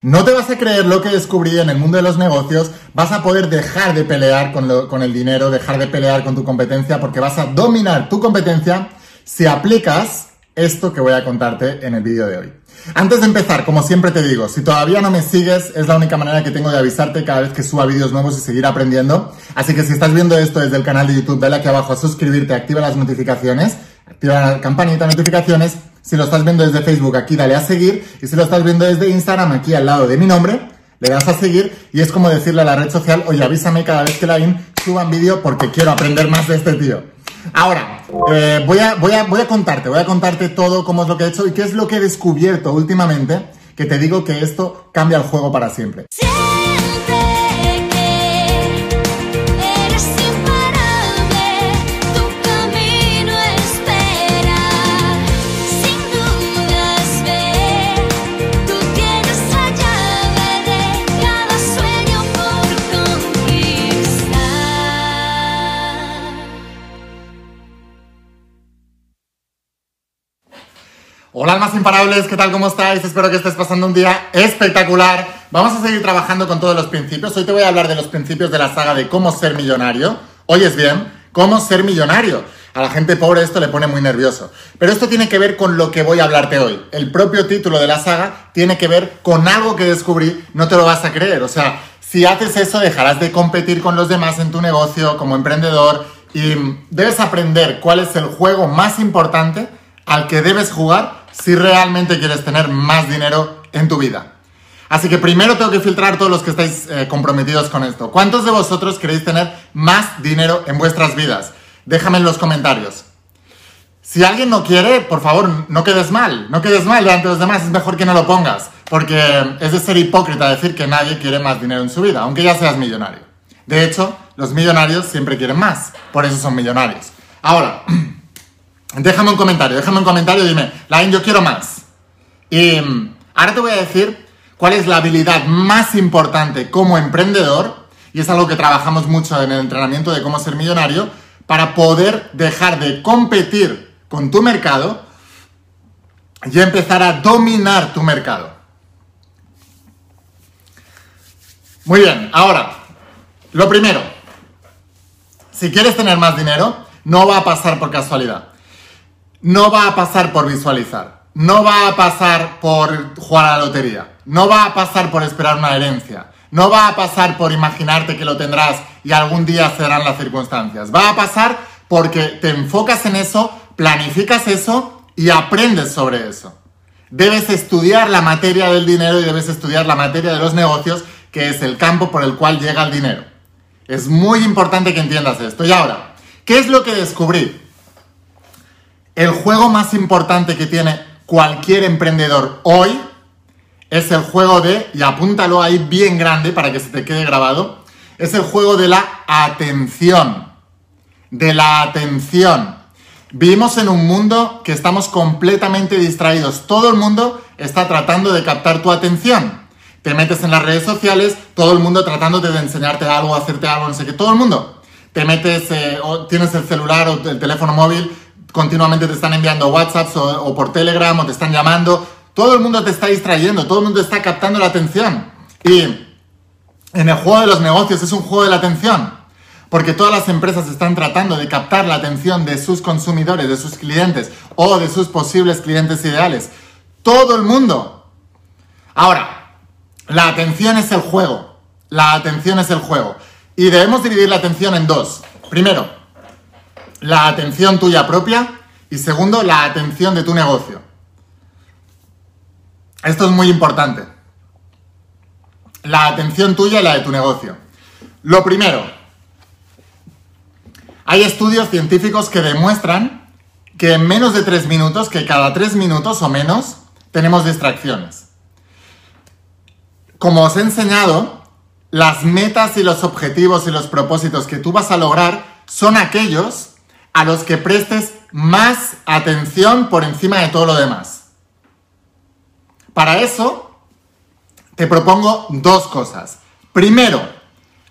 No te vas a creer lo que descubrí en el mundo de los negocios, vas a poder dejar de pelear con, el dinero, dejar de pelear con tu competencia, porque vas a dominar tu competencia si aplicas esto que voy a contarte en el vídeo de hoy. Antes de empezar, como siempre te digo, si todavía no me sigues, es la única manera que tengo de avisarte cada vez que suba vídeos nuevos y seguir aprendiendo. Así que si estás viendo esto desde el canal de YouTube, dale aquí abajo a suscribirte, activa las notificaciones, activa la campanita de notificaciones si lo estás viendo desde Facebook, aquí dale a seguir. Y si lo estás viendo desde Instagram, aquí al lado de mi nombre, le das a seguir. Y es como decirle a la red social, oye, avísame cada vez que la in suban vídeo porque quiero aprender más de este tío. Ahora, eh, voy, a, voy, a, voy a contarte, voy a contarte todo cómo es lo que he hecho y qué es lo que he descubierto últimamente, que te digo que esto cambia el juego para siempre. Hola almas imparables, ¿qué tal? ¿Cómo estáis? Espero que estés pasando un día espectacular. Vamos a seguir trabajando con todos los principios. Hoy te voy a hablar de los principios de la saga de cómo ser millonario. Oyes bien, cómo ser millonario. A la gente pobre esto le pone muy nervioso. Pero esto tiene que ver con lo que voy a hablarte hoy. El propio título de la saga tiene que ver con algo que descubrí, no te lo vas a creer. O sea, si haces eso dejarás de competir con los demás en tu negocio como emprendedor y debes aprender cuál es el juego más importante al que debes jugar si realmente quieres tener más dinero en tu vida. Así que primero tengo que filtrar todos los que estáis eh, comprometidos con esto. ¿Cuántos de vosotros queréis tener más dinero en vuestras vidas? Déjame en los comentarios. Si alguien no quiere, por favor, no quedes mal. No quedes mal delante de los demás. Es mejor que no lo pongas. Porque es de ser hipócrita decir que nadie quiere más dinero en su vida, aunque ya seas millonario. De hecho, los millonarios siempre quieren más. Por eso son millonarios. Ahora, Déjame un comentario, déjame un comentario y dime, Lain, yo quiero más. Y mm, ahora te voy a decir cuál es la habilidad más importante como emprendedor, y es algo que trabajamos mucho en el entrenamiento de cómo ser millonario, para poder dejar de competir con tu mercado y empezar a dominar tu mercado. Muy bien, ahora, lo primero, si quieres tener más dinero, no va a pasar por casualidad no va a pasar por visualizar, no va a pasar por jugar a la lotería, no va a pasar por esperar una herencia, no va a pasar por imaginarte que lo tendrás y algún día serán las circunstancias. Va a pasar porque te enfocas en eso, planificas eso y aprendes sobre eso. Debes estudiar la materia del dinero y debes estudiar la materia de los negocios, que es el campo por el cual llega el dinero. Es muy importante que entiendas esto. Y ahora, ¿qué es lo que descubrí? El juego más importante que tiene cualquier emprendedor hoy es el juego de, y apúntalo ahí bien grande para que se te quede grabado, es el juego de la atención. De la atención. Vivimos en un mundo que estamos completamente distraídos. Todo el mundo está tratando de captar tu atención. Te metes en las redes sociales, todo el mundo tratando de enseñarte algo, hacerte algo, no sé qué. Todo el mundo. Te metes, eh, o tienes el celular o el teléfono móvil continuamente te están enviando WhatsApps o, por Telegram o te están llamando. Todo el mundo te está distrayendo, todo el mundo está captando la atención. Y en el juego de los negocios es un juego de la atención. Porque todas las empresas están tratando de captar la atención de sus consumidores, de sus clientes o de sus posibles clientes ideales. Todo el mundo. Ahora, la atención es el juego. La atención es el juego. Y debemos dividir la atención en dos. Primero, la atención tuya propia y segundo, la atención de tu negocio. Esto es muy importante. La atención tuya y la de tu negocio. Lo primero, hay estudios científicos que demuestran que en menos de tres minutos, que cada tres minutos o menos, tenemos distracciones. Como os he enseñado, las metas y los objetivos y los propósitos que tú vas a lograr son aquellos a los que prestes más atención por encima de todo lo demás. Para eso, te propongo dos cosas. Primero,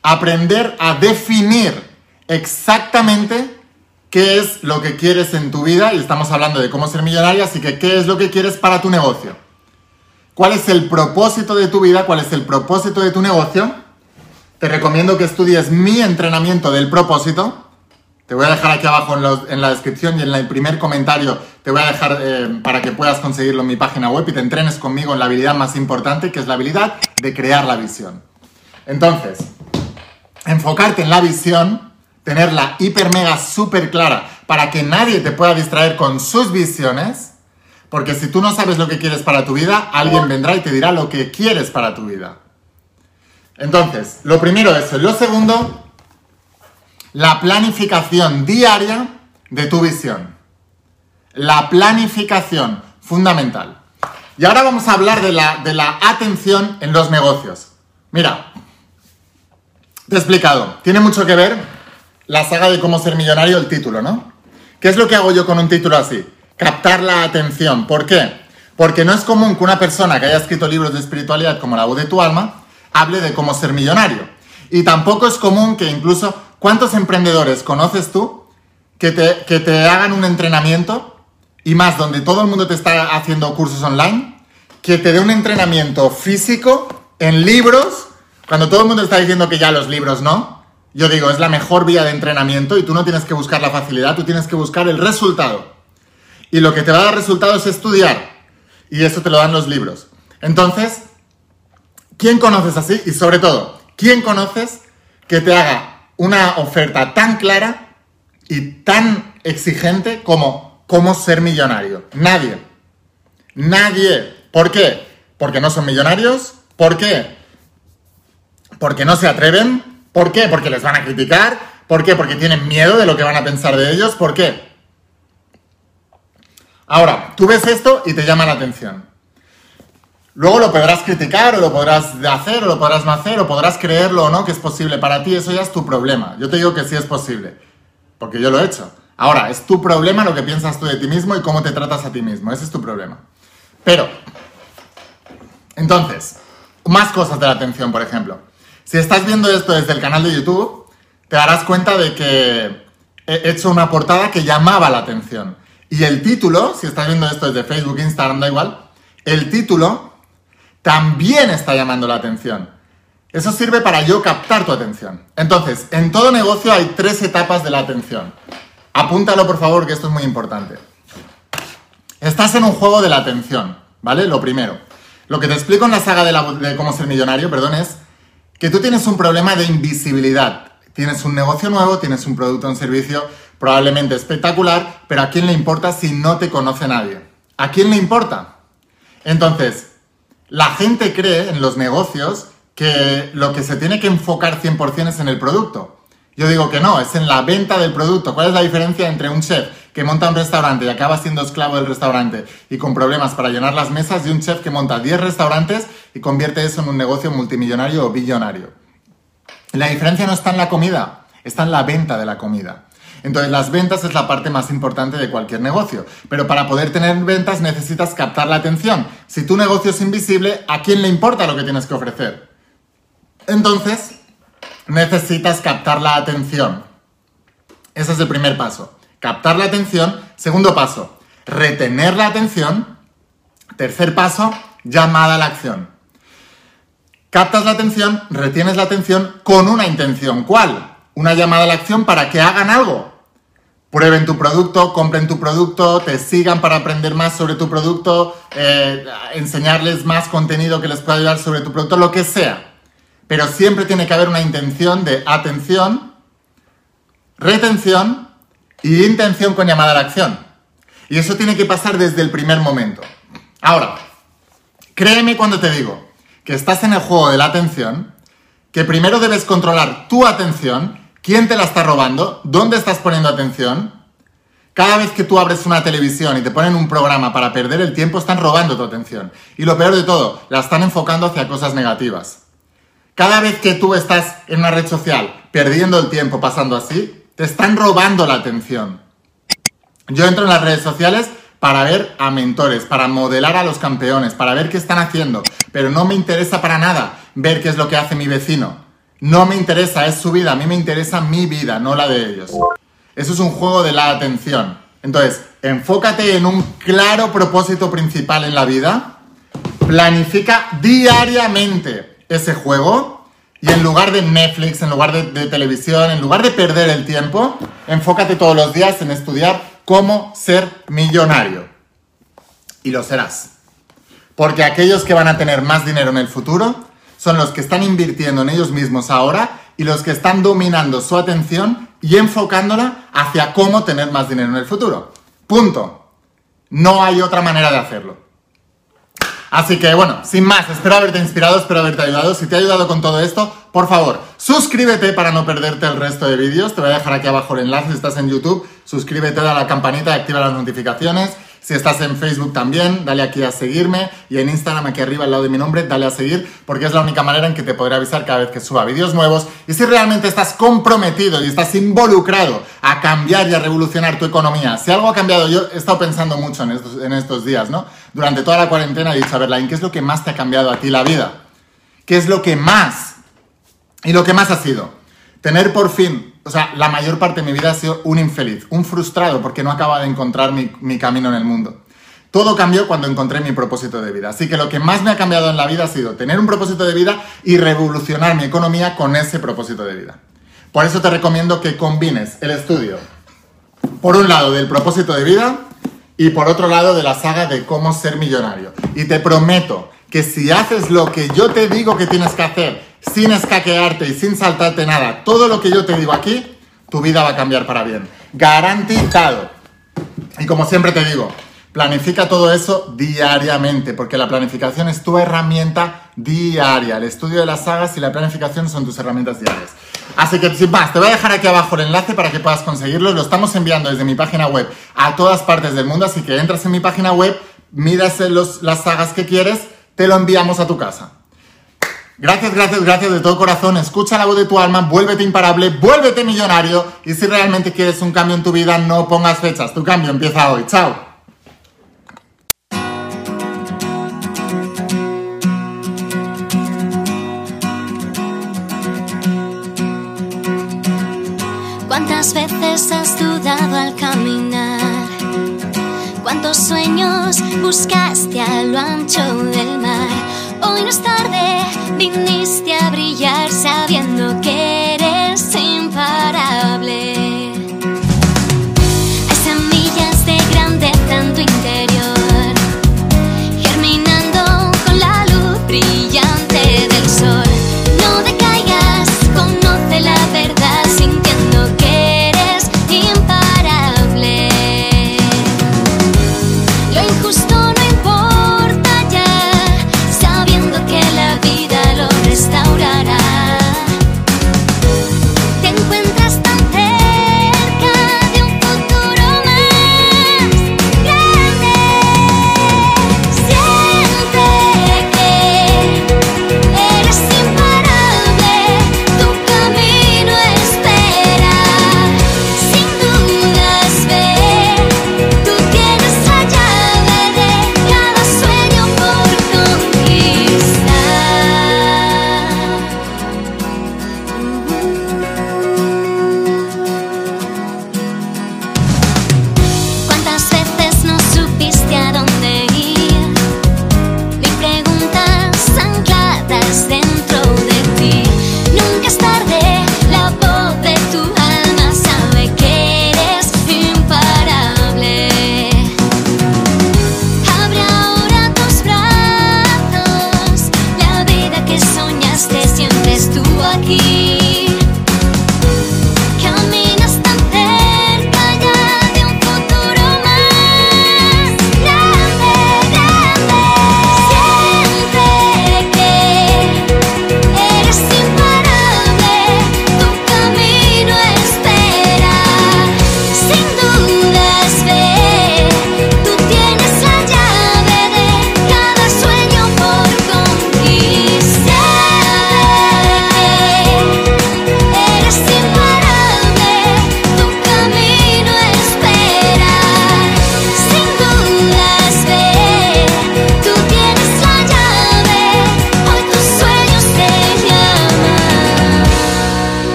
aprender a definir exactamente qué es lo que quieres en tu vida, y estamos hablando de cómo ser millonario, así que qué es lo que quieres para tu negocio. cuál es el propósito de tu vida, cuál es el propósito de tu negocio, te recomiendo que estudies mi entrenamiento del propósito. Te voy a dejar aquí abajo en, la descripción y en el primer comentario te voy a dejar eh, para que puedas conseguirlo en mi página web y te entrenes conmigo en la habilidad más importante, que es la habilidad de crear la visión. Entonces, enfocarte en la visión, tenerla hiper mega súper clara para que nadie te pueda distraer con sus visiones, porque si tú no sabes lo que quieres para tu vida, alguien vendrá y te dirá lo que quieres para tu vida. Entonces, lo primero es eso. Lo segundo, la planificación diaria de tu visión. La planificación, fundamental. Y ahora vamos a hablar de la, de la atención en los negocios. Mira, te he explicado, tiene mucho que ver la saga de cómo ser millonario, el título, ¿no? ¿Qué es lo que hago yo con un título así? Captar la atención. ¿Por qué? Porque no es común que una persona que haya escrito libros de espiritualidad como La voz de tu alma hable de cómo ser millonario. Y tampoco es común que incluso, ¿cuántos emprendedores conoces tú que te, que te hagan un entrenamiento y más donde todo el mundo te está haciendo cursos online, que te dé un entrenamiento físico en libros, cuando todo el mundo está diciendo que ya los libros no? Yo digo, es la mejor vía de entrenamiento y tú no tienes que buscar la facilidad, tú tienes que buscar el resultado. Y lo que te va a dar resultado es estudiar. Y eso te lo dan los libros. Entonces, ¿quién conoces así? Y sobre todo, ¿quién conoces que te haga una oferta tan clara y tan exigente como cómo ser millonario? Nadie. Nadie. ¿Por qué? Porque no son millonarios. ¿Por qué? Porque no se atreven ¿Por qué? Porque les van a criticar. ¿Por qué? Porque tienen miedo de lo que van a pensar de ellos. ¿Por qué? Ahora, tú ves esto y te llama la atención. Luego lo podrás criticar o lo podrás hacer o lo podrás no hacer o podrás creerlo o no que es posible para ti. Eso ya es tu problema. Yo te digo que sí es posible. Porque yo lo he hecho. Ahora, es tu problema lo que piensas tú de ti mismo y cómo te tratas a ti mismo. Ese es tu problema. Pero, entonces, más cosas de la atención, por ejemplo. Si estás viendo esto desde el canal de YouTube, te darás cuenta de que he hecho una portada que llamaba la atención. Y el título, si estás viendo esto desde Facebook, Instagram, da igual, el título también está llamando la atención. Eso sirve para yo captar tu atención. Entonces, en todo negocio hay tres etapas de la atención. Apúntalo, por favor, que esto es muy importante. Estás en un juego de la atención, ¿vale? Lo primero. Lo que te explico en la saga de, de cómo ser millonario, perdón, es que tú tienes un problema de invisibilidad. Tienes un negocio nuevo, tienes un producto o un servicio probablemente espectacular, pero ¿a quién le importa si no te conoce nadie? ¿A quién le importa? Entonces, la gente cree en los negocios que lo que se tiene que enfocar 100% es en el producto. Yo digo que no, es en la venta del producto. ¿Cuál es la diferencia entre un chef que monta un restaurante y acaba siendo esclavo del restaurante y con problemas para llenar las mesas y un chef que monta 10 restaurantes y convierte eso en un negocio multimillonario o billonario? La diferencia no está en la comida, está en la venta de la comida. Entonces las ventas es la parte más importante de cualquier negocio, pero para poder tener ventas necesitas captar la atención. Si tu negocio es invisible, ¿a quién le importa lo que tienes que ofrecer? Entonces, necesitas captar la atención. Ese es el primer paso. Captar la atención. Segundo paso, retener la atención. Tercer paso, llamada a la acción. Captas la atención, retienes la atención con una intención. ¿Cuál? Una llamada a la acción para que hagan algo. Prueben tu producto, compren tu producto, te sigan para aprender más sobre tu producto, eh, enseñarles más contenido que les pueda ayudar sobre tu producto, lo que sea. Pero siempre tiene que haber una intención de atención, retención y intención con llamada a la acción. Y eso tiene que pasar desde el primer momento. Ahora, créeme cuando te digo que estás en el juego de la atención, que primero debes controlar tu atención, quién te la está robando, dónde estás poniendo atención. Cada vez que tú abres una televisión y te ponen un programa para perder el tiempo, están robando tu atención. Y lo peor de todo, la están enfocando hacia cosas negativas. Cada vez que tú estás en una red social perdiendo el tiempo pasando así, te están robando la atención. Yo entro en las redes sociales para ver a mentores, para modelar a los campeones, para ver qué están haciendo, pero no me interesa para nada ver qué es lo que hace mi vecino. No me interesa, es su vida, a mí me interesa mi vida, no la de ellos. Eso es un juego de la atención. Entonces, enfócate en un claro propósito principal en la vida planifica diariamente ese juego y en lugar de Netflix, en lugar de, televisión, en lugar de perder el tiempo, enfócate todos los días en estudiar cómo ser millonario. Y lo serás. Porque aquellos que van a tener más dinero en el futuro son los que están invirtiendo en ellos mismos ahora y los que están dominando su atención y enfocándola hacia cómo tener más dinero en el futuro. Punto. No hay otra manera de hacerlo. Así que bueno, sin más, espero haberte inspirado, espero haberte ayudado. Si te ha ayudado con todo esto, por favor, suscríbete para no perderte el resto de vídeos. Te voy a dejar aquí abajo el enlace si estás en YouTube. Suscríbete, a la campanita y activa las notificaciones. Si estás en Facebook también, dale aquí a seguirme y en Instagram aquí arriba al lado de mi nombre, dale a seguir porque es la única manera en que te podré avisar cada vez que suba vídeos nuevos. Y si realmente estás comprometido y estás involucrado a cambiar y a revolucionar tu economía, si algo ha cambiado, yo he estado pensando mucho en estos, en estos días, ¿no? Durante toda la cuarentena he dicho, a ver, ¿qué es lo que más te ha cambiado a ti la vida? ¿Qué es lo que más? Y lo que más ha sido tener por fin o sea, la mayor parte de mi vida ha sido un infeliz, un frustrado porque no acaba de encontrar mi, camino en el mundo. Todo cambió cuando encontré mi propósito de vida. Así que lo que más me ha cambiado en la vida ha sido tener un propósito de vida y revolucionar mi economía con ese propósito de vida. Por eso te recomiendo que combines el estudio, por un lado, del propósito de vida y por otro lado, de la saga de cómo ser millonario. Y te prometo que si haces lo que yo te digo que tienes que hacer, sin escaquearte y sin saltarte nada, todo lo que yo te digo aquí, tu vida va a cambiar para bien. Garantizado. Y como siempre te digo, planifica todo eso diariamente, porque la planificación es tu herramienta diaria. El estudio de las sagas y la planificación son tus herramientas diarias. Así que sin más, te voy a dejar aquí abajo el enlace para que puedas conseguirlo. Lo estamos enviando desde mi página web a todas partes del mundo, así que entras en mi página web, miras los, las sagas que quieres te lo enviamos a tu casa. Gracias, gracias, gracias de todo corazón. Escucha la voz de tu alma, vuélvete imparable, vuélvete millonario. Y si realmente quieres un cambio en tu vida, no pongas fechas. Tu cambio empieza hoy. Chao. ¿Cuántas veces has dudado al caminar? ¿Cuántos sueños buscaste a lo ancho del mar? Hoy no es tarde, viniste a brillar sabiendo que